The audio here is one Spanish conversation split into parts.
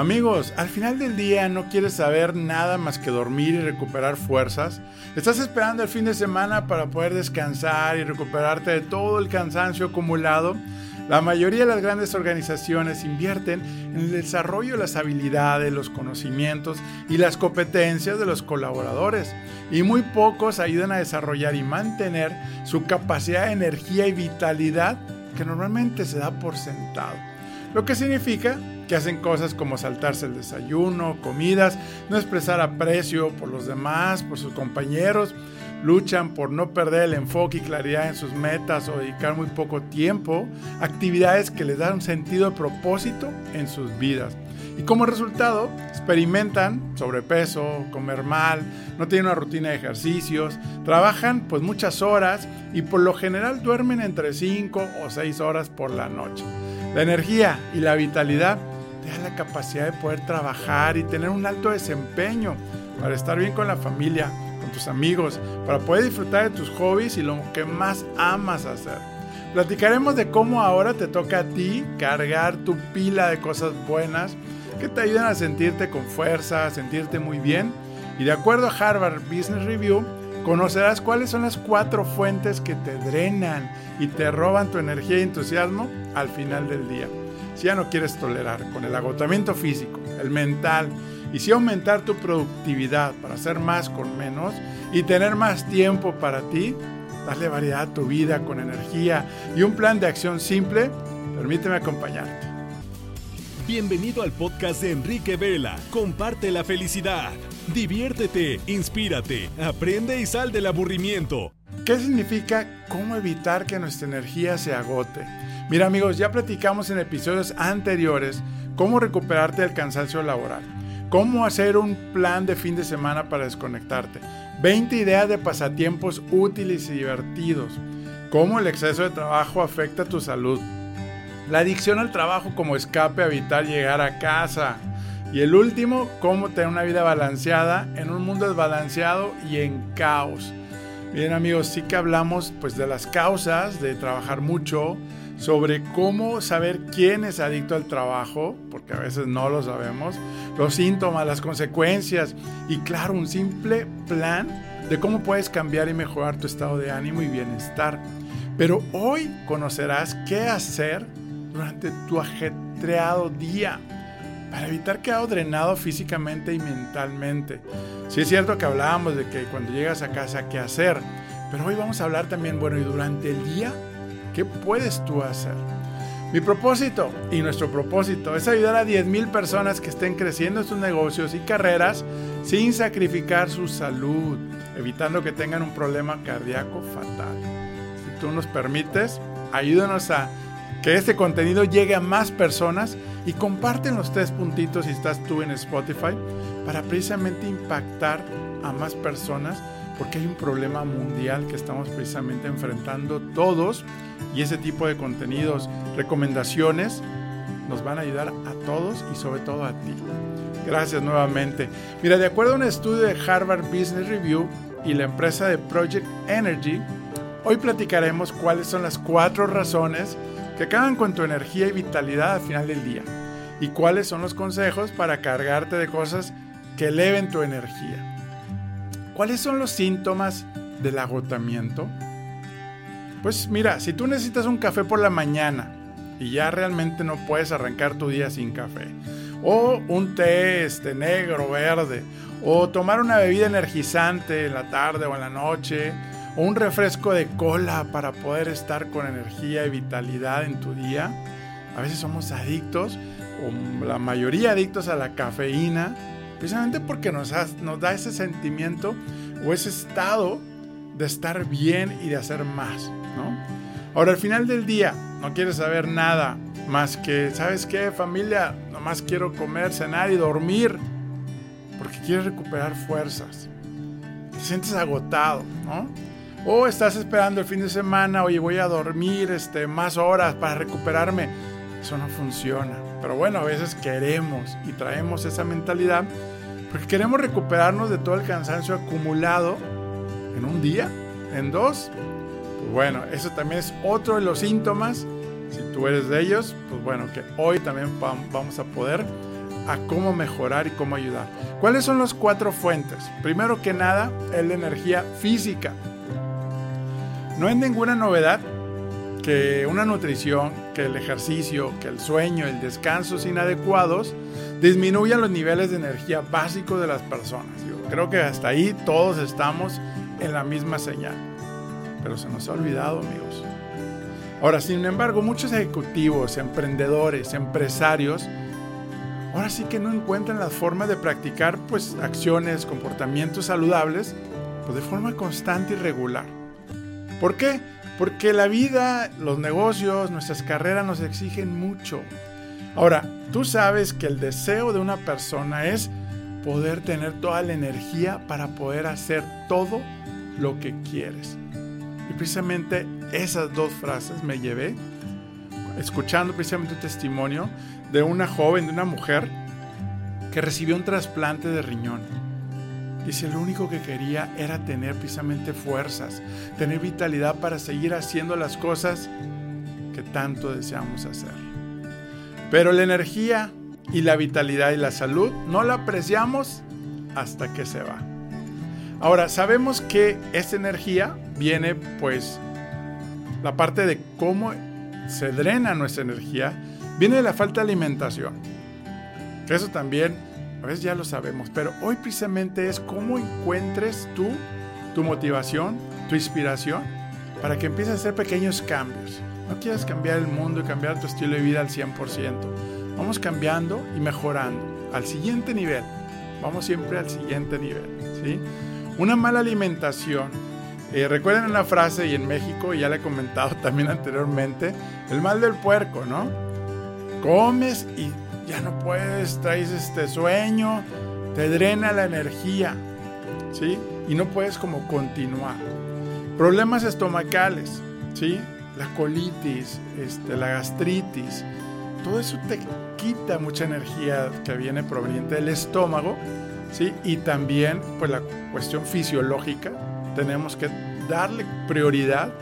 Amigos, al final del día no quieres saber nada más que dormir y recuperar fuerzas. Estás esperando el fin de semana para poder descansar y recuperarte de todo el cansancio acumulado. La mayoría de las grandes organizaciones invierten en el desarrollo de las habilidades, los conocimientos y las competencias de los colaboradores y muy pocos ayudan a desarrollar y mantener su capacidad de energía y vitalidad que normalmente se da por sentado. Lo que significa que hacen cosas como saltarse el desayuno, comidas, no expresar aprecio por los demás, por sus compañeros, luchan por no perder el enfoque y claridad en sus metas o dedicar muy poco tiempo a actividades que les dan un sentido de propósito en sus vidas. Y como resultado, experimentan sobrepeso, comer mal, no tienen una rutina de ejercicios, trabajan pues muchas horas y por lo general duermen entre 5 o 6 horas por la noche. La energía y la vitalidad la capacidad de poder trabajar y tener un alto desempeño para estar bien con la familia, con tus amigos, para poder disfrutar de tus hobbies y lo que más amas hacer. Platicaremos de cómo ahora te toca a ti cargar tu pila de cosas buenas que te ayudan a sentirte con fuerza, a sentirte muy bien. Y de acuerdo a Harvard Business Review, conocerás cuáles son las cuatro fuentes que te drenan y te roban tu energía y entusiasmo al final del día. Si ya no quieres tolerar con el agotamiento físico, el mental, y si aumentar tu productividad para hacer más con menos y tener más tiempo para ti, darle variedad a tu vida con energía y un plan de acción simple, permíteme acompañarte. Bienvenido al podcast de Enrique Vela. Comparte la felicidad. Diviértete, inspírate, aprende y sal del aburrimiento. ¿Qué significa cómo evitar que nuestra energía se agote? Mira amigos, ya platicamos en episodios anteriores cómo recuperarte del cansancio laboral, cómo hacer un plan de fin de semana para desconectarte, 20 ideas de pasatiempos útiles y divertidos, cómo el exceso de trabajo afecta tu salud, la adicción al trabajo como escape a evitar llegar a casa, y el último, cómo tener una vida balanceada en un mundo desbalanceado y en caos. Bien amigos, sí que hablamos pues de las causas de trabajar mucho, sobre cómo saber quién es adicto al trabajo, porque a veces no lo sabemos, los síntomas, las consecuencias y claro, un simple plan de cómo puedes cambiar y mejorar tu estado de ánimo y bienestar. Pero hoy conocerás qué hacer durante tu ajetreado día para evitar quedar drenado físicamente y mentalmente. Sí es cierto que hablábamos de que cuando llegas a casa qué hacer, pero hoy vamos a hablar también, bueno, y durante el día, ¿Qué puedes tú hacer? Mi propósito y nuestro propósito es ayudar a 10.000 personas que estén creciendo en sus negocios y carreras sin sacrificar su salud, evitando que tengan un problema cardíaco fatal. Si tú nos permites, ayúdanos a que este contenido llegue a más personas y comparten los tres puntitos si estás tú en Spotify para precisamente impactar a más personas porque hay un problema mundial que estamos precisamente enfrentando todos y ese tipo de contenidos, recomendaciones, nos van a ayudar a todos y sobre todo a ti. Gracias nuevamente. Mira, de acuerdo a un estudio de Harvard Business Review y la empresa de Project Energy, hoy platicaremos cuáles son las cuatro razones que acaban con tu energía y vitalidad al final del día y cuáles son los consejos para cargarte de cosas que eleven tu energía. ¿Cuáles son los síntomas del agotamiento? Pues mira, si tú necesitas un café por la mañana y ya realmente no puedes arrancar tu día sin café, o un té este, negro, verde, o tomar una bebida energizante en la tarde o en la noche, o un refresco de cola para poder estar con energía y vitalidad en tu día. A veces somos adictos, o la mayoría adictos a la cafeína, precisamente porque nos, da ese sentimiento o ese estado de estar bien y de hacer más, ¿no? Ahora, al final del día, no quieres saber nada más que, ¿sabes qué, familia? Nomás quiero comer, cenar y dormir, porque quieres recuperar fuerzas. Te sientes agotado, ¿no? O estás esperando el fin de semana, oye, voy a dormir este, más horas para recuperarme. Eso no funciona. Pero bueno, a veces queremos y traemos esa mentalidad porque queremos recuperarnos de todo el cansancio acumulado en un día, en dos. Pues bueno, eso también es otro de los síntomas. Si tú eres de ellos, pues bueno, que hoy también vamos a poder a cómo mejorar y cómo ayudar. ¿Cuáles son las cuatro fuentes? Primero que nada, es la energía física. No es ninguna novedad que una nutrición, que el ejercicio, que el sueño, el descanso inadecuados disminuyan los niveles de energía básicos de las personas. Yo creo que hasta ahí todos estamos en la misma señal. Pero se nos ha olvidado, amigos. Ahora, sin embargo, muchos ejecutivos, emprendedores, empresarios, ahora sí que no encuentran la forma de practicar pues acciones, comportamientos saludables, pues de forma constante y regular. ¿Por qué? Porque la vida, los negocios, nuestras carreras nos exigen mucho. Ahora, tú sabes que el deseo de una persona es poder tener toda la energía para poder hacer todo lo que quieres. Y precisamente esas dos frases me llevé escuchando precisamente un testimonio de una joven, de una mujer que recibió un trasplante de riñón. Dice, lo único que quería era tener precisamente fuerzas, tener vitalidad para seguir haciendo las cosas que tanto deseamos hacer. Pero la energía y la vitalidad y la salud no la apreciamos hasta que se va. Ahora, sabemos que esta energía viene pues la parte de cómo se drena nuestra energía, viene de la falta de alimentación. eso también, a veces ya lo sabemos, pero hoy precisamente es cómo encuentres tú tu motivación, tu inspiración, para que empieces a hacer pequeños cambios. No quieras cambiar el mundo y cambiar tu estilo de vida al 100%. Vamos cambiando y mejorando al siguiente nivel. Vamos siempre al siguiente nivel. ¿sí? Una mala alimentación eh, recuerden una frase y en México, ya la he comentado también anteriormente, el mal del puerco, ¿no? Comes y ya no puedes, traes este sueño, te drena la energía, ¿sí? Y no puedes como continuar. Problemas estomacales, ¿sí? La colitis, este, la gastritis, todo eso te quita mucha energía que viene proveniente del estómago, ¿sí? Y también, pues la cuestión fisiológica, tenemos que darle prioridad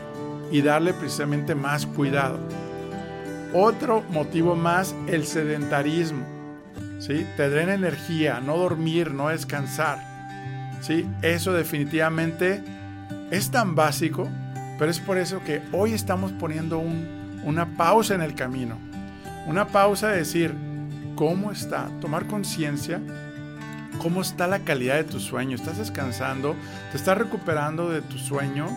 y darle precisamente más cuidado. Otro motivo más, el sedentarismo. ¿sí? Te drena energía, no dormir, no descansar. ¿sí? Eso definitivamente es tan básico, pero es por eso que hoy estamos poniendo una pausa en el camino. Una pausa de decir, ¿cómo está? Tomar conciencia cómo está la calidad de tu sueño. ¿Estás descansando? ¿Te estás recuperando de tu sueño?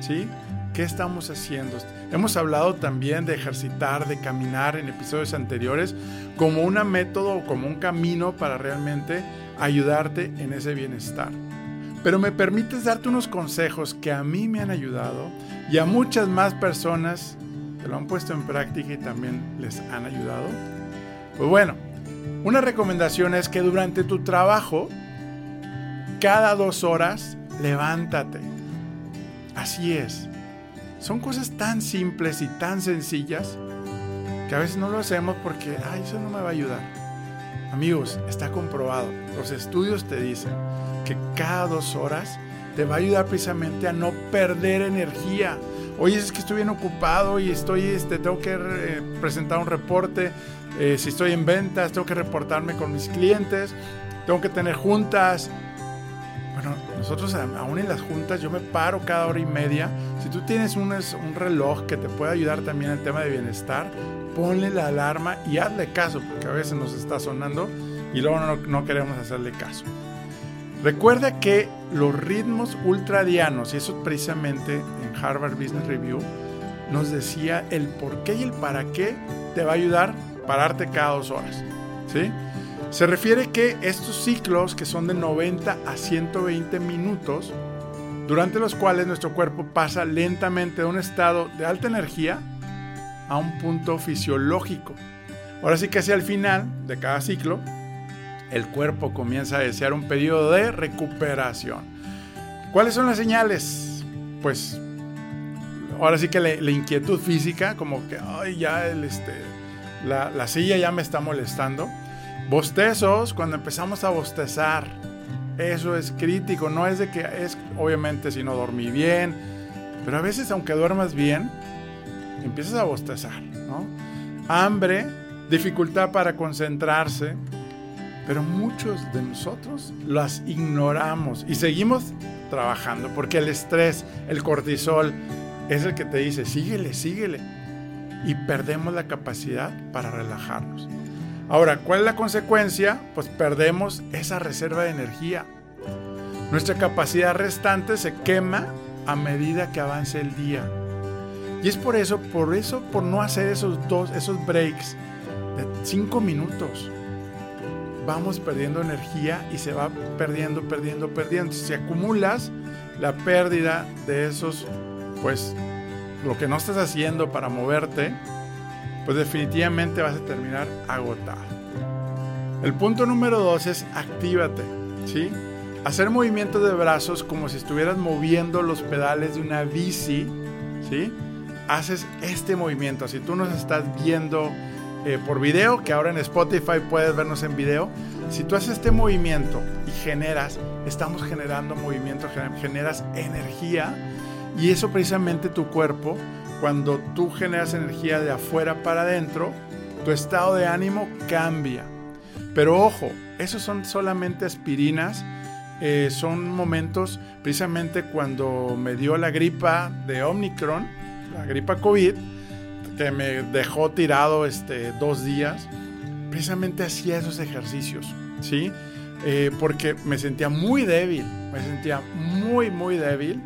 ¿Sí? ¿Qué estamos haciendo? Hemos hablado también de ejercitar, de caminar en episodios anteriores como un método, como un camino para realmente ayudarte en ese bienestar. Pero me permites darte unos consejos que a mí me han ayudado y a muchas más personas que lo han puesto en práctica y también les han ayudado. Pues bueno, una recomendación es que durante tu trabajo, cada dos horas, levántate. Así es. Son cosas tan simples y tan sencillas que a veces no lo hacemos porque, ay, eso no me va a ayudar. Amigos, está comprobado. Los estudios te dicen que cada dos horas te va a ayudar precisamente a no perder energía. Oye, es que estoy bien ocupado y estoy, este, tengo que eh, presentar un reporte, eh, si estoy en ventas, tengo que reportarme con mis clientes, tengo que tener juntas. Nosotros aún en las juntas yo me paro cada hora y media. Si tú tienes un, un reloj que te puede ayudar también en el tema de bienestar, ponle la alarma y hazle caso, porque a veces nos está sonando y luego no, no queremos hacerle caso. Recuerda que los ritmos ultradianos, y eso precisamente en Harvard Business Review, nos decía el por qué y el para qué te va a ayudar pararte cada dos horas. ¿sí? Se refiere que estos ciclos, que son de 90 a 120 minutos, durante los cuales nuestro cuerpo pasa lentamente de un estado de alta energía a un punto fisiológico. Ahora sí que hacia el final de cada ciclo, el cuerpo comienza a desear un periodo de recuperación. ¿Cuáles son las señales? Pues ahora sí que la, la inquietud física, como que, ay, ya el, este, la, silla ya me está molestando. Bostezos, cuando empezamos a bostezar, eso es crítico, no es de que es obviamente si no dormí bien, pero a veces aunque duermas bien, empiezas a bostezar, ¿no? Hambre, dificultad para concentrarse, Pero muchos de nosotros las ignoramos y seguimos trabajando porque el estrés, el cortisol, es el que te dice, síguele, síguele. Y perdemos la capacidad para relajarnos. Ahora, ¿cuál es la consecuencia? Pues perdemos esa reserva de energía. Nuestra capacidad restante se quema a medida que avance el día. Y es por eso, por eso, por no hacer esos dos, esos breaks de cinco minutos, vamos perdiendo energía y se va perdiendo, perdiendo, perdiendo. Si acumulas la pérdida de esos, pues, lo que no estás haciendo para moverte, pues definitivamente vas a terminar agotado. El punto número dos es actívate, ¿sí? Hacer movimientos de brazos como si estuvieras moviendo los pedales de una bici, ¿sí? Haces este movimiento. Si tú nos estás viendo eh, por video, que ahora en Spotify puedes vernos en video, si tú haces este movimiento y generas, estamos generando movimiento, generas energía y eso precisamente tu cuerpo, cuando tú generas energía de afuera para adentro, tu estado de ánimo cambia. Pero ojo, esos son solamente aspirinas eh, son momentos precisamente cuando me dio la gripa de Omicron, la gripa COVID, que me dejó tirado este, dos días, precisamente hacía esos ejercicios, ¿sí? Eh, porque me sentía muy débil, me sentía muy, muy débil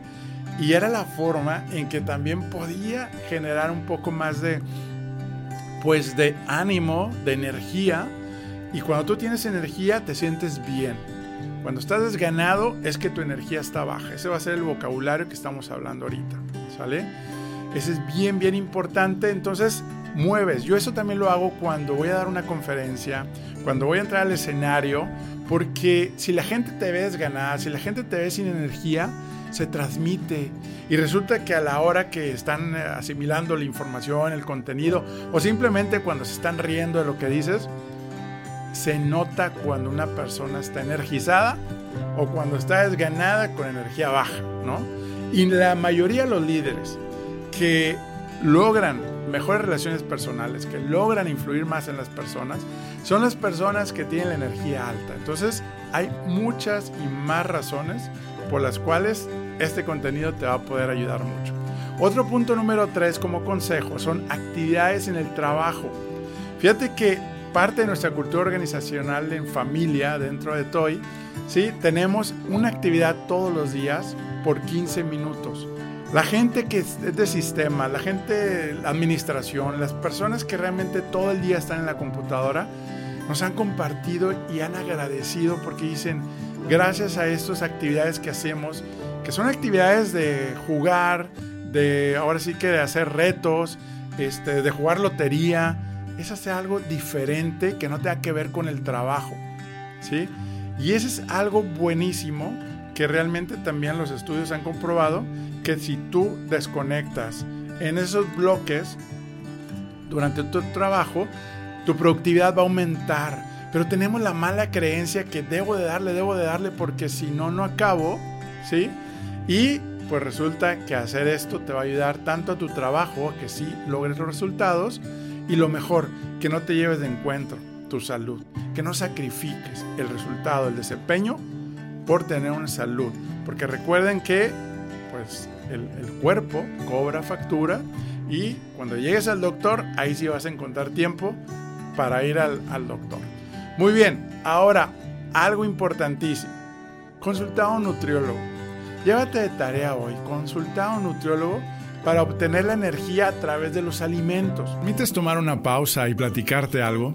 y era la forma en que también podía generar un poco más de, pues, de ánimo, de energía y cuando tú tienes energía te sientes bien. Cuando estás desganado es que tu energía está baja. Ese va a ser el vocabulario que estamos hablando ahorita. ¿Sale? Ese es bien, bien importante. Entonces, mueves. Yo eso también lo hago cuando voy a dar una conferencia, cuando voy a entrar al escenario, porque si la gente te ve desganada, si la gente te ve sin energía, se transmite. Y resulta que a la hora que están asimilando la información, el contenido, o simplemente cuando se están riendo de lo que dices, se nota cuando una persona está energizada o cuando está desganada con energía baja, ¿no? Y la mayoría de los líderes que logran mejores relaciones personales, que logran influir más en las personas, son las personas que tienen la energía alta. Entonces, hay muchas y más razones por las cuales este contenido te va a poder ayudar mucho. Otro punto número tres como consejo son actividades en el trabajo. Fíjate que parte de nuestra cultura organizacional en familia dentro de TOY, ¿sí? tenemos una actividad todos los días por 15 minutos. La gente que es de sistema, la gente de administración, las personas que realmente todo el día están en la computadora, nos han compartido y han agradecido porque dicen, gracias a estas actividades que hacemos, que son actividades de jugar, de ahora sí que de hacer retos, este, de jugar lotería, es hacer algo diferente que no tenga que ver con el trabajo, ¿sí? Y ese es algo buenísimo que realmente también los estudios han comprobado que si tú desconectas en esos bloques durante tu trabajo, tu productividad va a aumentar. Pero tenemos la mala creencia que debo de darle, debo de darle porque si no, no acabo, ¿sí? Y pues resulta que hacer esto te va a ayudar tanto a tu trabajo, que sí logres los resultados, y lo mejor, que no te lleves de encuentro tu salud, que no sacrifiques el resultado, el desempeño por tener una salud. Porque recuerden que pues, el, cuerpo cobra factura y cuando llegues al doctor, ahí sí vas a encontrar tiempo para ir al, al doctor. Muy bien, ahora algo importantísimo. Consulta a un nutriólogo. Llévate de tarea hoy, consulta a un nutriólogo para obtener la energía a través de los alimentos. ¿Permites tomar una pausa y platicarte algo?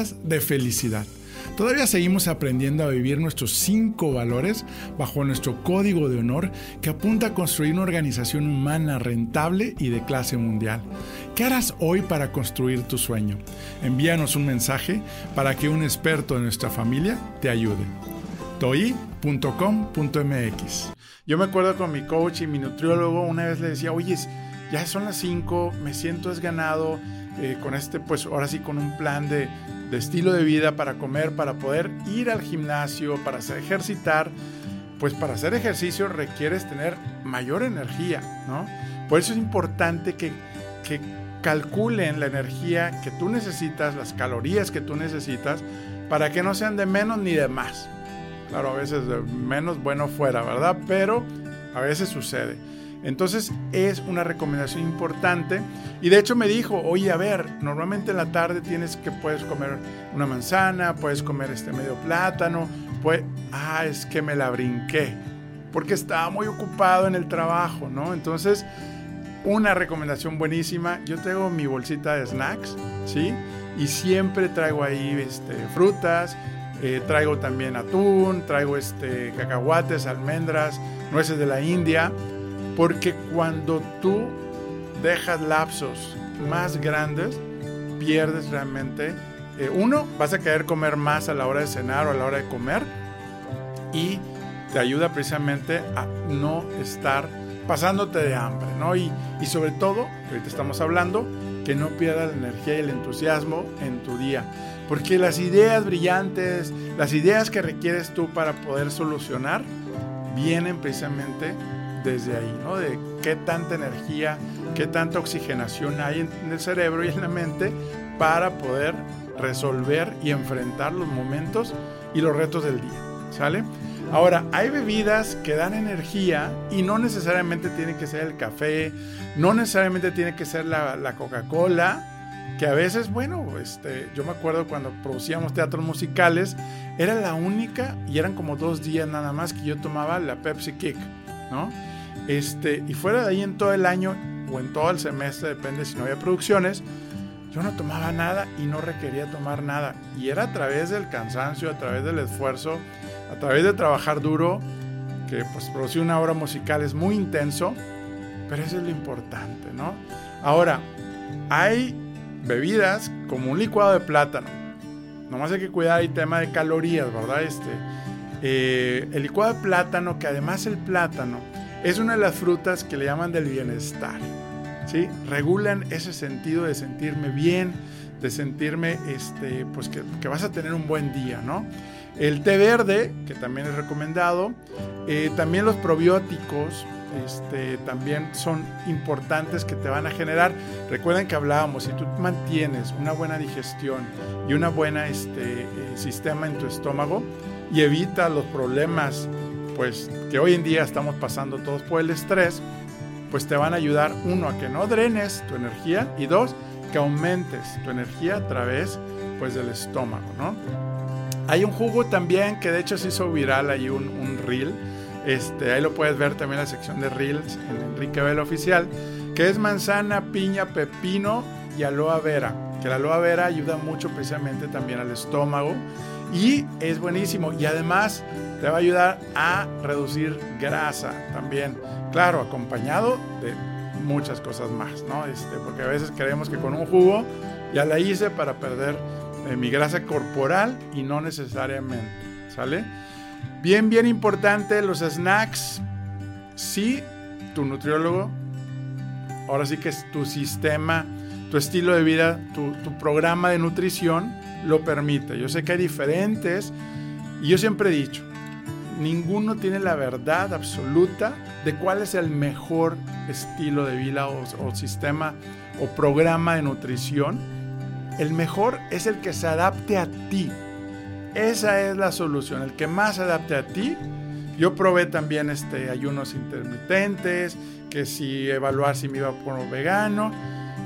de felicidad. Todavía seguimos aprendiendo a vivir nuestros cinco valores bajo nuestro código de honor que apunta a construir una organización humana rentable y de clase mundial. ¿Qué harás hoy para construir tu sueño? Envíanos un mensaje para que un experto de nuestra familia te ayude. toi.com.mx Yo me acuerdo con mi coach y mi nutriólogo, una vez le decía, oye, ya son las 5, me siento desganado, eh, con este, pues ahora sí, con un plan de, de estilo de vida para comer, para poder ir al gimnasio, para hacer ejercitar. Pues para hacer ejercicio requieres tener mayor energía, ¿no? Por eso es importante que, que calculen la energía que tú necesitas, las calorías que tú necesitas, para que no sean de menos ni de más. Claro, a veces de menos bueno fuera, ¿verdad? Pero a veces sucede. Entonces es una recomendación importante. Y de hecho me dijo, oye, a ver, normalmente en la tarde tienes que puedes comer una manzana, puedes comer este medio plátano, pues, ah, es que me la brinqué, porque estaba muy ocupado en el trabajo, ¿no? Entonces, una recomendación buenísima, yo tengo mi bolsita de snacks, ¿sí? Y siempre traigo ahí este, frutas, eh, traigo también atún, traigo este, cacahuates, almendras, nueces de la India, porque cuando tú dejas lapsos más grandes, pierdes realmente. Eh, uno, vas a querer comer más a la hora de cenar o a la hora de comer y te ayuda precisamente a no estar pasándote de hambre, ¿no? Y, y sobre todo, que ahorita estamos hablando, que no pierdas la energía y el entusiasmo en tu día. Porque las ideas brillantes, las ideas que requieres tú para poder solucionar, vienen precisamente desde ahí, ¿no? De qué tanta energía, qué tanta oxigenación hay en el cerebro y en la mente para poder resolver y enfrentar los momentos y los retos del día, ¿sale? Ahora, hay bebidas que dan energía y no necesariamente tiene que ser el café, no necesariamente tiene que ser la, la Coca-Cola, que a veces, bueno, este, yo me acuerdo cuando producíamos teatros musicales, era la única y eran como dos días nada más que yo tomaba la Pepsi Kick, ¿no? Este, y fuera de ahí en todo el año o en todo el semestre, depende si no había producciones, yo no tomaba nada y no requería tomar nada. Y era a través del cansancio, a través del esfuerzo, a través de trabajar duro, que pues producir una obra musical es muy intenso, pero eso es lo importante, ¿no? Ahora, hay bebidas como un licuado de plátano. Nomás hay que cuidar el tema de calorías, ¿verdad? Este, eh, el licuado de plátano, que además el plátano es una de las frutas que le llaman del bienestar. ¿sí? Regulan ese sentido de sentirme bien, de sentirme este, pues que, que, vas a tener un buen día, ¿no? El té verde, que también es recomendado, eh, también los probióticos, este, también son importantes que te van a generar. Recuerden que hablábamos, si tú mantienes una buena digestión y una buena este, eh, sistema en tu estómago y evitas los problemas pues que hoy en día estamos pasando todos por el estrés, pues te van a ayudar, uno, a que no drenes tu energía y dos, que aumentes tu energía a través pues del estómago, ¿no? Hay un jugo también que de hecho se hizo viral, hay un, un reel, este, ahí lo puedes ver también en la sección de reels en Enrique Vela Oficial, que es manzana, piña, pepino y aloe vera, que la aloe vera ayuda mucho precisamente también al estómago y es buenísimo y además te va a ayudar a reducir grasa también. Claro, acompañado de muchas cosas más, ¿no? Este, porque a veces creemos que con un jugo ya la hice para perder eh, mi grasa corporal y no necesariamente, ¿sale? Bien, bien importante los snacks. Si tu nutriólogo, ahora sí que es tu sistema, tu estilo de vida, tu, tu programa de nutrición lo permite. Yo sé que hay diferentes y yo siempre he dicho, ninguno tiene la verdad absoluta de cuál es el mejor estilo de vida o, sistema o programa de nutrición. El mejor es el que se adapte a ti. Esa es la solución, el que más se adapte a ti. Yo probé también este, ayunos intermitentes, que si evaluar si me iba por vegano.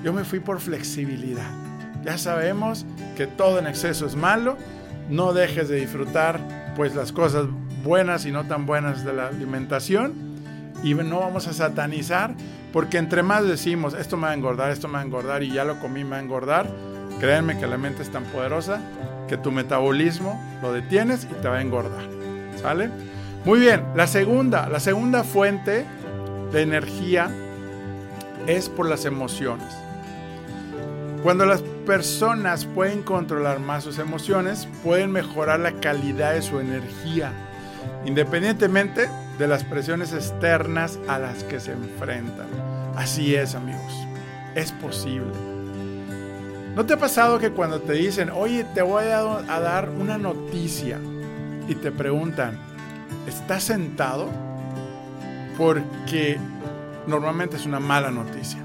Yo me fui por flexibilidad. Ya sabemos que todo en exceso es malo. No dejes de disfrutar pues las cosas buenas y no tan buenas de la alimentación y no vamos a satanizar porque entre más decimos esto me va a engordar, esto me va a engordar y ya lo comí me va a engordar, créanme que la mente es tan poderosa que tu metabolismo lo detienes y te va a engordar. ¿Sale? Muy bien, la segunda, la segunda fuente de energía es por las emociones. Cuando las personas pueden controlar más sus emociones, pueden mejorar la calidad de su energía, independientemente de las presiones externas a las que se enfrentan. Así es, amigos, es posible. ¿No te ha pasado que cuando te dicen, oye, te voy a, dar una noticia y te preguntan, ¿estás sentado? Porque normalmente es una mala noticia.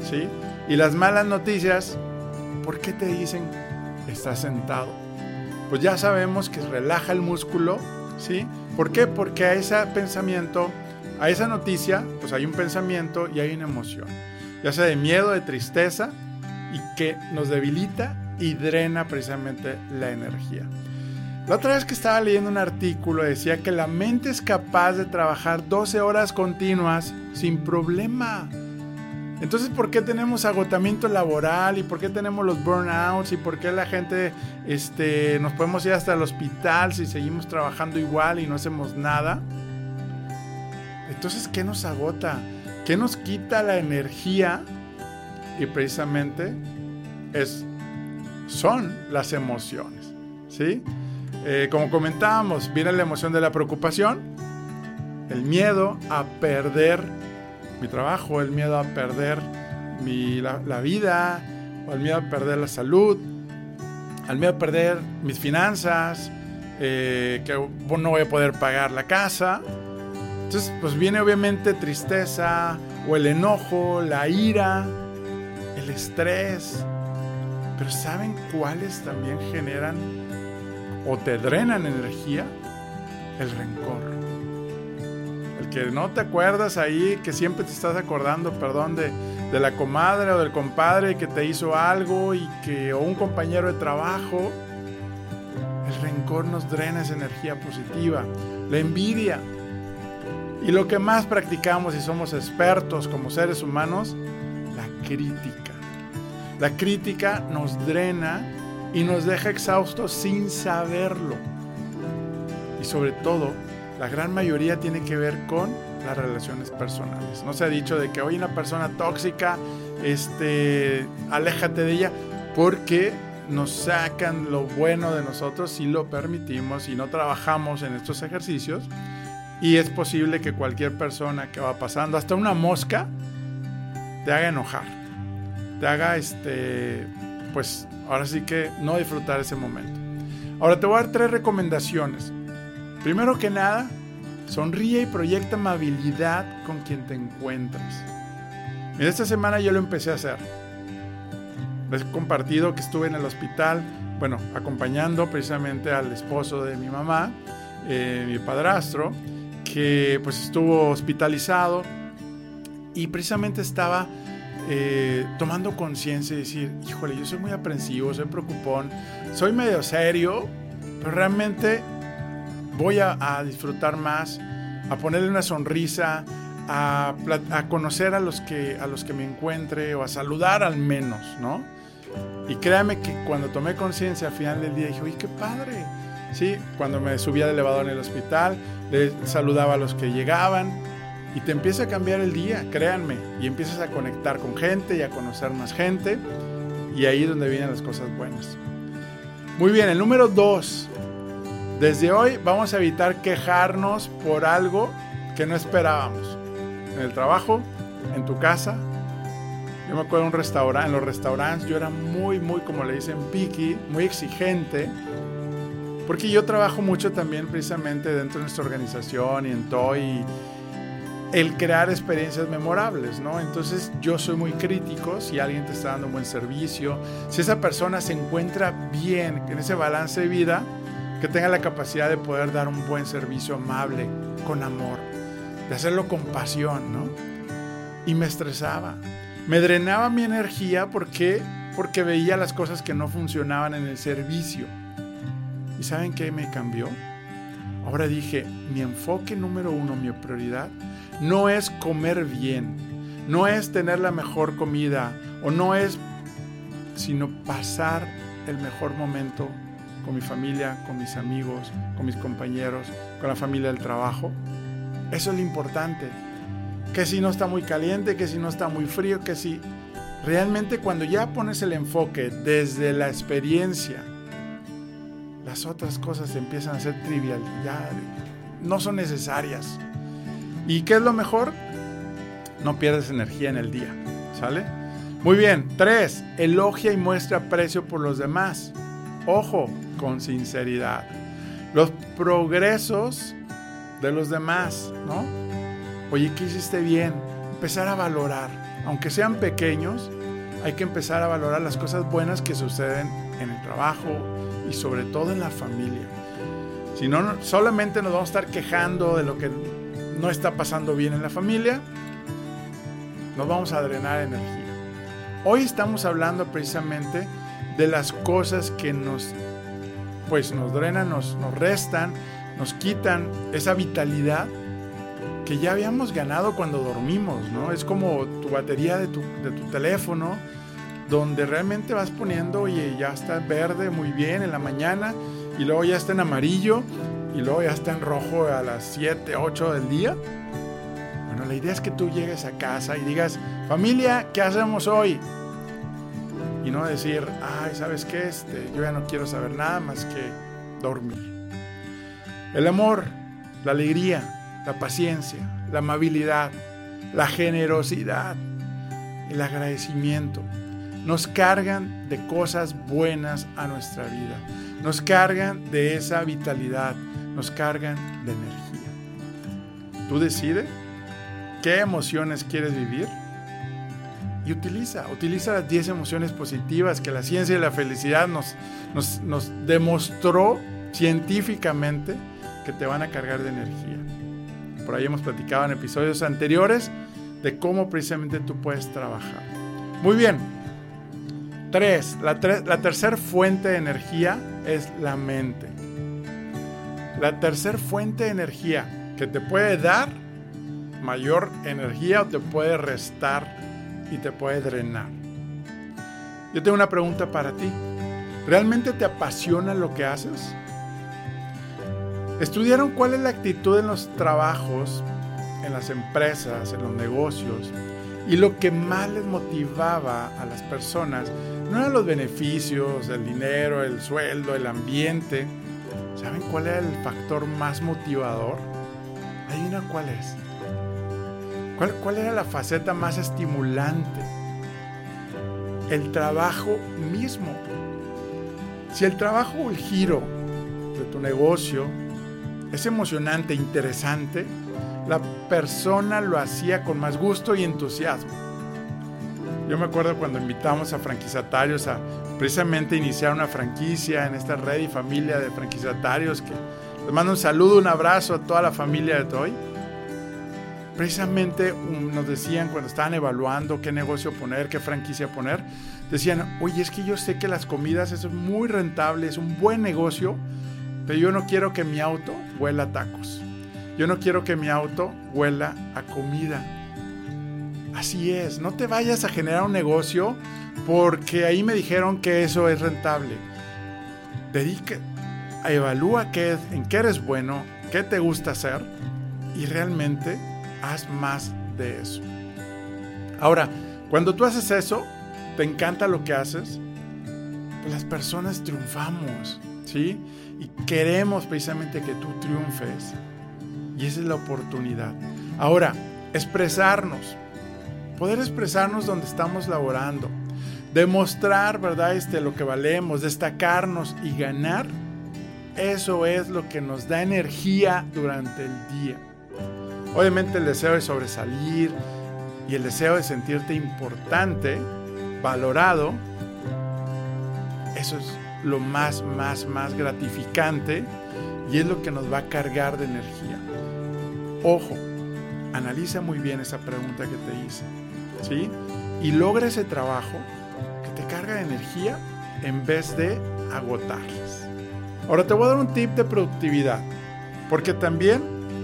¿Sí? Y las malas noticias, ¿por qué te dicen estás sentado? Pues ya sabemos que relaja el músculo, ¿sí? ¿Por qué? Porque a ese pensamiento, a esa noticia, pues hay un pensamiento y hay una emoción, ya sea de miedo, de tristeza, y que nos debilita y drena precisamente la energía. La otra vez que estaba leyendo un artículo decía que la mente es capaz de trabajar 12 horas continuas sin problema. Entonces, ¿por qué tenemos agotamiento laboral y por qué tenemos los burnouts y por qué la gente este, nos podemos ir hasta el hospital si seguimos trabajando igual y no hacemos nada? Entonces, ¿qué nos agota? ¿Qué nos quita la energía? Y precisamente es, son las emociones, ¿sí? Eh, como comentábamos, viene la emoción de la preocupación, el miedo a perder mi trabajo, el miedo a perder la, vida, o el miedo a perder la salud, al miedo a perder mis finanzas, eh, que no voy a poder pagar la casa. Entonces, pues viene obviamente tristeza, o el enojo, la ira, el estrés. Pero ¿saben cuáles también generan o te drenan energía? El rencor que no te acuerdas ahí, que siempre te estás acordando, perdón, de, de la comadre o del compadre que te hizo algo y que, o un compañero de trabajo. El rencor nos drena esa energía positiva, la envidia. Y lo que más practicamos y somos expertos como seres humanos, la crítica. La crítica nos drena y nos deja exhaustos sin saberlo. Y sobre todo, la gran mayoría tiene que ver con las relaciones personales. No se ha dicho de que hoy una persona tóxica, este, aléjate de ella, porque nos sacan lo bueno de nosotros si lo permitimos y no trabajamos en estos ejercicios. Y es posible que cualquier persona que va pasando, hasta una mosca, te haga enojar. Te haga, este, pues, ahora sí que no disfrutar ese momento. Ahora te voy a dar tres recomendaciones Primero que nada, sonríe y proyecta amabilidad con quien te encuentres. En esta semana yo lo empecé a hacer. Les he compartido que estuve en el hospital, bueno, acompañando precisamente al esposo de mi mamá, eh, mi padrastro, que pues estuvo hospitalizado y precisamente estaba eh, tomando conciencia y decir, híjole, yo soy muy aprensivo, soy preocupón, soy medio serio, pero realmente voy a, disfrutar más, a ponerle una sonrisa, a, conocer a los, que, a los que me encuentre o a saludar al menos, ¿no? Y créame que cuando tomé conciencia al final del día dije, uy, qué padre. Sí, cuando me subía al elevador en el hospital, le saludaba a los que llegaban y te empieza a cambiar el día, créanme, y empiezas a conectar con gente y a conocer más gente y ahí es donde vienen las cosas buenas. Muy bien, el número dos, desde hoy vamos a evitar quejarnos por algo que no esperábamos. En el trabajo, en tu casa. Yo me acuerdo en un restaurante, en los restaurantes yo era muy, muy, como le dicen, picky, muy exigente. Porque yo trabajo mucho también precisamente dentro de nuestra organización y en TOY el crear experiencias memorables, ¿no? Entonces yo soy muy crítico si alguien te está dando un buen servicio, si esa persona se encuentra bien en ese balance de vida, que tenga la capacidad de poder dar un buen servicio amable, con amor, de hacerlo con pasión, ¿no? Y me estresaba, me drenaba mi energía porque porque veía las cosas que no funcionaban en el servicio. ¿Y saben qué me cambió? Ahora dije, mi enfoque número uno, mi prioridad, no es comer bien, no es tener la mejor comida o no es, sino pasar el mejor momento con mi familia, con mis amigos, con mis compañeros, con la familia del trabajo. Eso es lo importante. Que si no está muy caliente, que si no está muy frío, que si... realmente cuando ya pones el enfoque desde la experiencia, las otras cosas empiezan a ser trivial, ya no son necesarias. ¿Y qué es lo mejor? No pierdes energía en el día, ¿sale? Muy bien, tres, elogia y muestra aprecio por los demás. Ojo, con sinceridad. Los progresos de los demás, ¿no? Oye, ¿qué hiciste bien? Empezar a valorar, aunque sean pequeños, hay que empezar a valorar las cosas buenas que suceden en el trabajo y sobre todo en la familia. Si no, solamente nos vamos a estar quejando de lo que no está pasando bien en la familia, nos vamos a drenar energía. Hoy estamos hablando precisamente de las cosas que nos pues nos drenan, nos, nos restan, nos quitan esa vitalidad que ya habíamos ganado cuando dormimos, ¿no? Es como tu batería de tu, de tu teléfono, donde realmente vas poniendo, oye, ya está verde muy bien en la mañana, y luego ya está en amarillo, y luego ya está en rojo a las 7, 8 del día. Bueno, la idea es que tú llegues a casa y digas, familia, ¿qué hacemos hoy? Y no decir, ay, ¿sabes qué? Este, yo ya no quiero saber nada más que dormir. El amor, la alegría, la paciencia, la amabilidad, la generosidad, el agradecimiento, nos cargan de cosas buenas a nuestra vida, nos cargan de esa vitalidad, nos cargan de energía. Tú decides qué emociones quieres vivir y utiliza, utiliza las 10 emociones positivas que la ciencia y la felicidad nos, nos, demostró científicamente que te van a cargar de energía. Por ahí hemos platicado en episodios anteriores de cómo precisamente tú puedes trabajar. Muy bien. Tres, la, la tercera fuente de energía es la mente. La tercera fuente de energía que te puede dar mayor energía o te puede restar y te puede drenar. Yo tengo una pregunta para ti. ¿Realmente te apasiona lo que haces? Estudiaron cuál es la actitud en los trabajos, en las empresas, en los negocios. Y lo que más les motivaba a las personas no eran los beneficios, el dinero, el sueldo, el ambiente. ¿Saben cuál era el factor más motivador? Adivina cuál es. ¿Cuál, ¿Cuál era la faceta más estimulante? El trabajo mismo. Si el trabajo o el giro de tu negocio es emocionante, interesante, la persona lo hacía con más gusto y entusiasmo. Yo me acuerdo cuando invitamos a franquiciatarios a precisamente iniciar una franquicia en esta red y familia de franquiciatarios que les mando un saludo, un abrazo a toda la familia de Toy. Precisamente um, nos decían cuando estaban evaluando qué negocio poner, qué franquicia poner, decían, oye, es que yo sé que las comidas es muy rentable, es un buen negocio, pero yo no quiero que mi auto huela a tacos. Yo no quiero que mi auto huela a comida. Así es, no te vayas a generar un negocio porque ahí me dijeron que eso es rentable. Dedica, evalúa qué, en qué eres bueno, qué te gusta hacer y realmente haz más de eso. Ahora, cuando tú haces eso, te encanta lo que haces, pues las personas triunfamos, ¿sí? y queremos precisamente que tú triunfes. Y esa es la oportunidad. Ahora, expresarnos. Poder expresarnos donde estamos laborando. Demostrar, ¿verdad? Este, lo que valemos, destacarnos y ganar. Eso es lo que nos da energía durante el día. Obviamente el deseo de sobresalir y el deseo de sentirte importante, valorado, eso es lo más, más, más gratificante y es lo que nos va a cargar de energía. Ojo, analiza muy bien esa pregunta que te hice, ¿sí? Y logra ese trabajo que te carga de energía en vez de agotarlas. Ahora te voy a dar un tip de productividad, porque también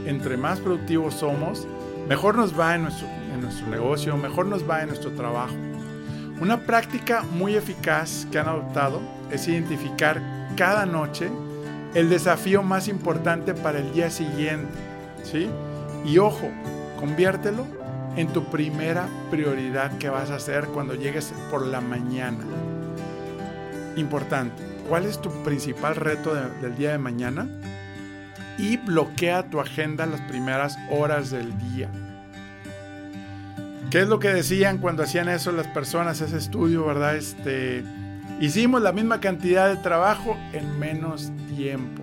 entre más productivos somos, mejor nos va en nuestro, en nuestro negocio, mejor nos va en nuestro trabajo. Una práctica muy eficaz que han adoptado es identificar cada noche el desafío más importante para el día siguiente, ¿sí? Y ojo, conviértelo en tu primera prioridad que vas a hacer cuando llegues por la mañana. Importante, ¿cuál es tu principal reto del día de mañana? Y bloquea tu agenda las primeras horas del día. ¿Qué es lo que decían cuando hacían eso las personas, ese estudio, verdad? Este, hicimos la misma cantidad de trabajo en menos tiempo.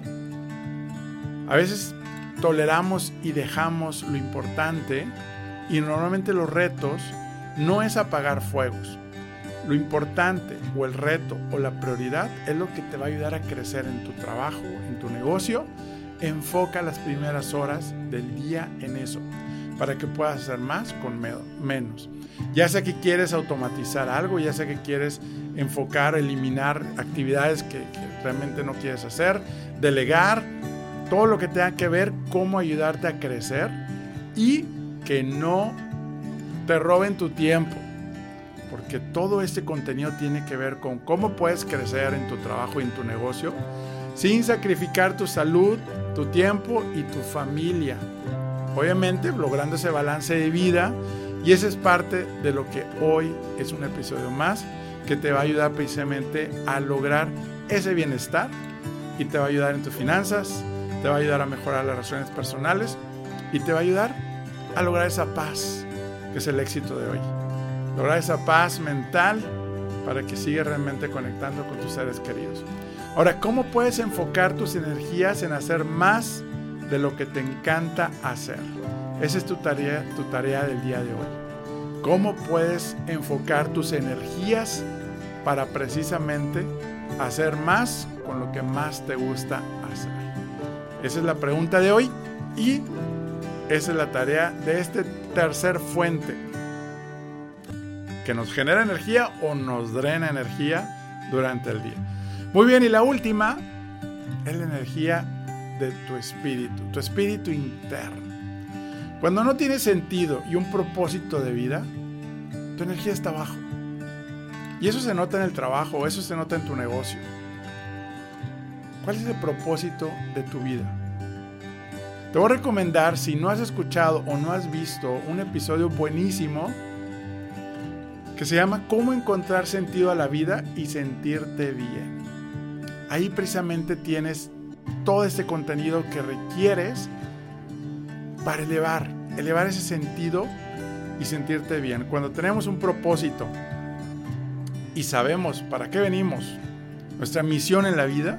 A veces toleramos y dejamos lo importante y normalmente los retos no es apagar fuegos. Lo importante o el reto o la prioridad es lo que te va a ayudar a crecer en tu trabajo, en tu negocio. Enfoca las primeras horas del día en eso para que puedas hacer más con menos. Ya sea que quieres automatizar algo, ya sea que quieres enfocar, eliminar actividades que, realmente no quieres hacer, delegar, todo lo que tenga que ver cómo ayudarte a crecer y que no te roben tu tiempo. Porque todo este contenido tiene que ver con cómo puedes crecer en tu trabajo y en tu negocio sin sacrificar tu salud, tu tiempo y tu familia. Obviamente logrando ese balance de vida y esa es parte de lo que hoy es un episodio más que te va a ayudar precisamente a lograr ese bienestar y te va a ayudar en tus finanzas, te va a ayudar a mejorar las relaciones personales y te va a ayudar a lograr esa paz, que es el éxito de hoy. Lograr esa paz mental para que sigas realmente conectando con tus seres queridos. Ahora, ¿cómo puedes enfocar tus energías en hacer más de lo que te encanta hacer? Esa es tu tarea, tu tarea del día de hoy. ¿Cómo puedes enfocar tus energías para precisamente hacer más con lo que más te gusta hacer? Esa es la pregunta de hoy y esa es la tarea de este tercer fuente que nos genera energía o nos drena energía durante el día. Muy bien, y la última es la energía de tu espíritu, tu espíritu interno. Cuando no tiene sentido y un propósito de vida, tu energía está abajo. Y eso se nota en el trabajo, eso se nota en tu negocio. ¿Cuál es el propósito de tu vida? Te voy a recomendar, si no has escuchado o no has visto un episodio buenísimo que se llama Cómo encontrar sentido a la vida y sentirte bien. Ahí precisamente tienes todo este contenido que requieres para elevar, elevar ese sentido y sentirte bien. Cuando tenemos un propósito y sabemos para qué venimos, nuestra misión en la vida,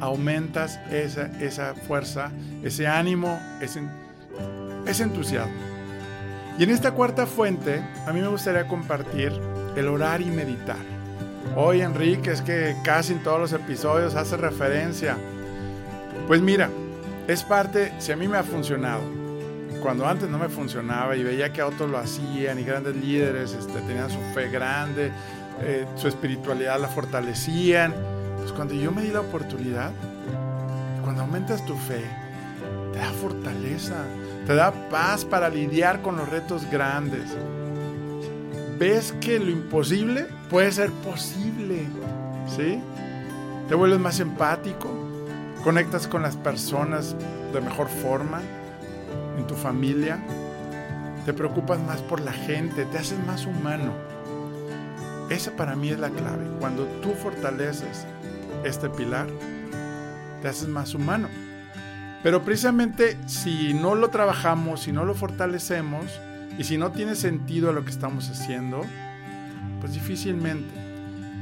aumentas esa, esa fuerza, ese ánimo, ese, ese entusiasmo. Y en esta cuarta fuente, a mí me gustaría compartir el orar y meditar. Hoy Enrique es que casi en todos los episodios hace referencia. Pues mira, es parte, si a mí me ha funcionado, cuando antes no me funcionaba y veía que otros lo hacían y grandes líderes este, tenían su fe grande, eh, su espiritualidad la fortalecían, pues cuando yo me di la oportunidad, cuando aumentas tu fe, te da fortaleza, te da paz para lidiar con los retos grandes. Ves que lo imposible puede ser posible, ¿sí? Te vuelves más empático, conectas con las personas de mejor forma, en tu familia, te preocupas más por la gente, te haces más humano. Esa para mí es la clave. Cuando tú fortaleces este pilar, te haces más humano. Pero precisamente si no lo trabajamos, si no lo fortalecemos y si no tiene sentido a lo que estamos haciendo, pues difícilmente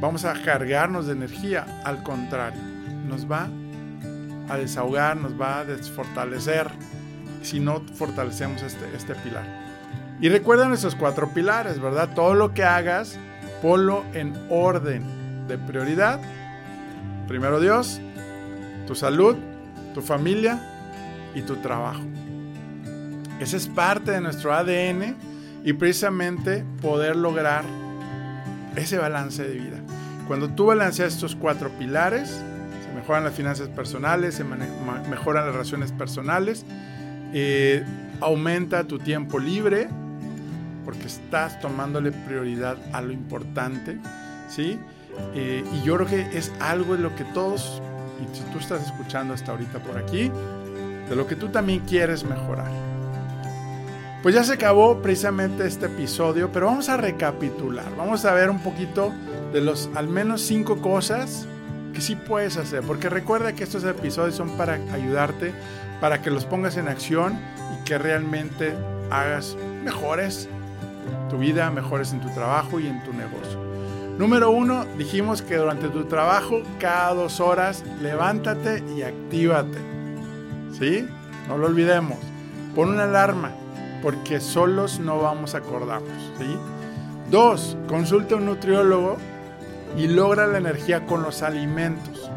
vamos a cargarnos de energía. Al contrario, nos va a desahogar, nos va a desfortalecer si no fortalecemos este, este pilar. Y recuerda esos cuatro pilares, ¿verdad? Todo lo que hagas, ponlo en orden de prioridad Primero Dios, tu salud, tu familia y tu trabajo. Esa es parte de nuestro ADN y precisamente poder lograr ese balance de vida. Cuando tú balanceas estos cuatro pilares, se mejoran las finanzas personales, se mejoran las relaciones personales, eh, aumenta tu tiempo libre, porque estás tomándole prioridad a lo importante, ¿sí? Eh, y yo creo que es algo de lo que todos, y si tú estás escuchando hasta ahorita por aquí, de lo que tú también quieres mejorar. Pues ya se acabó precisamente este episodio, pero vamos a recapitular. Vamos a ver un poquito de los al menos cinco cosas que sí puedes hacer. Porque recuerda que estos episodios son para ayudarte, para que los pongas en acción y que realmente hagas mejores tu vida, mejores en tu trabajo y en tu negocio. Número uno, dijimos que durante tu trabajo, cada dos horas, levántate y actívate. ¿Sí? No lo olvidemos. Pon una alarma porque solos no vamos a acordarnos. Dos, consulta a un nutriólogo y logra la energía con los alimentos.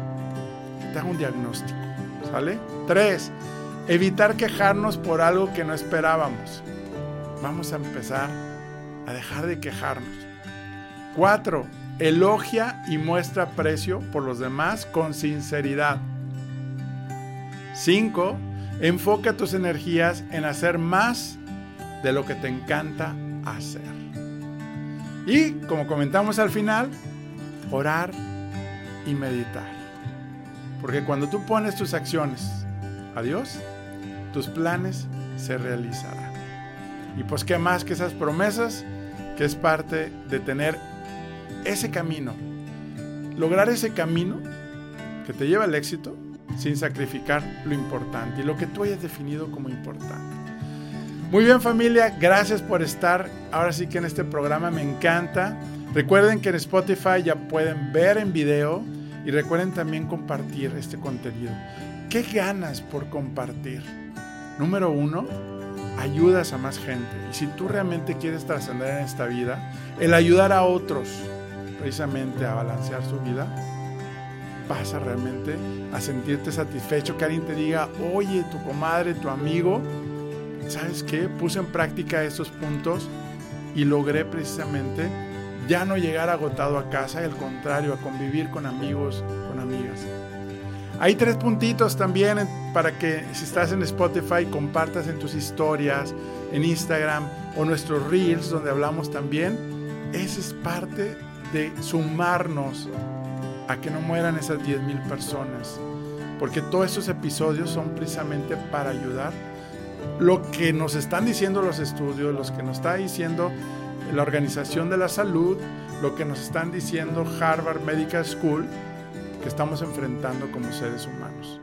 Te hago un diagnóstico. ¿Sale? Tres, evitar quejarnos por algo que no esperábamos. Vamos a empezar a dejar de quejarnos. Cuatro, elogia y muestra aprecio por los demás con sinceridad. Cinco, enfoca tus energías en hacer más de lo que te encanta hacer. Y como comentamos al final, orar y meditar. Porque cuando tú pones tus acciones a Dios, tus planes se realizarán. Y pues qué más que esas promesas, que es parte de tener ese camino, lograr ese camino que te lleva al éxito sin sacrificar lo importante y lo que tú hayas definido como importante. Muy bien familia, gracias por estar ahora sí que en este programa, me encanta. Recuerden que en Spotify ya pueden ver en video y recuerden también compartir este contenido. ¿Qué ganas por compartir? Número uno, ayudas a más gente. Y si tú realmente quieres trascender en esta vida, el ayudar a otros precisamente a balancear su vida, vas a realmente a sentirte satisfecho, que alguien te diga, oye, tu comadre, tu amigo, ¿sabes qué? Puse en práctica estos puntos y logré precisamente ya no llegar agotado a casa, al contrario, a convivir con amigos, con amigas. Hay tres puntitos también para que si estás en Spotify compartas en tus historias, en Instagram o nuestros reels donde hablamos también. Esa es parte de sumarnos a que no mueran esas 10.000 personas. Porque todos estos episodios son precisamente para ayudar lo que nos están diciendo los estudios, los que nos está diciendo la Organización de la Salud, lo que nos están diciendo Harvard Medical School, que estamos enfrentando como seres humanos.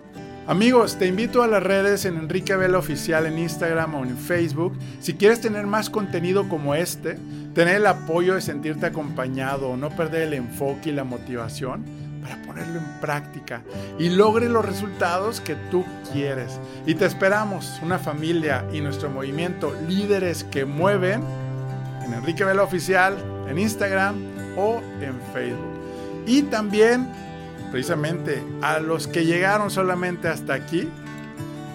Amigos, te invito a las redes en Enrique Vela Oficial en Instagram o en Facebook. Si quieres tener más contenido como este, tener el apoyo de sentirte acompañado, no perder el enfoque y la motivación, para ponerlo en práctica y logre los resultados que tú quieres. Y te esperamos, una familia y nuestro movimiento Líderes que Mueven, en Enrique Vela Oficial, en Instagram o en Facebook. Y también, precisamente, a los que llegaron solamente hasta aquí,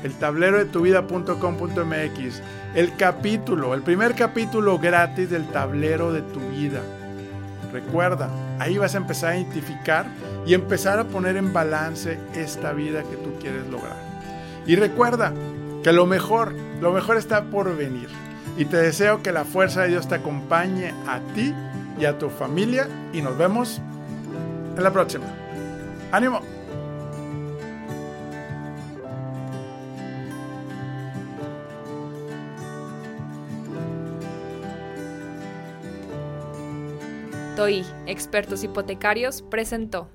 el tablero de tu vida.com.mx, el capítulo, el primer capítulo gratis del tablero de tu vida. Recuerda, ahí vas a empezar a identificar y empezar a poner en balance esta vida que tú quieres lograr. Y recuerda que lo mejor, lo mejor está por venir. Y te deseo que la fuerza de Dios te acompañe a ti y a tu familia y nos vemos en la próxima. ¡Ánimo! TOI, Expertos Hipotecarios, presentó.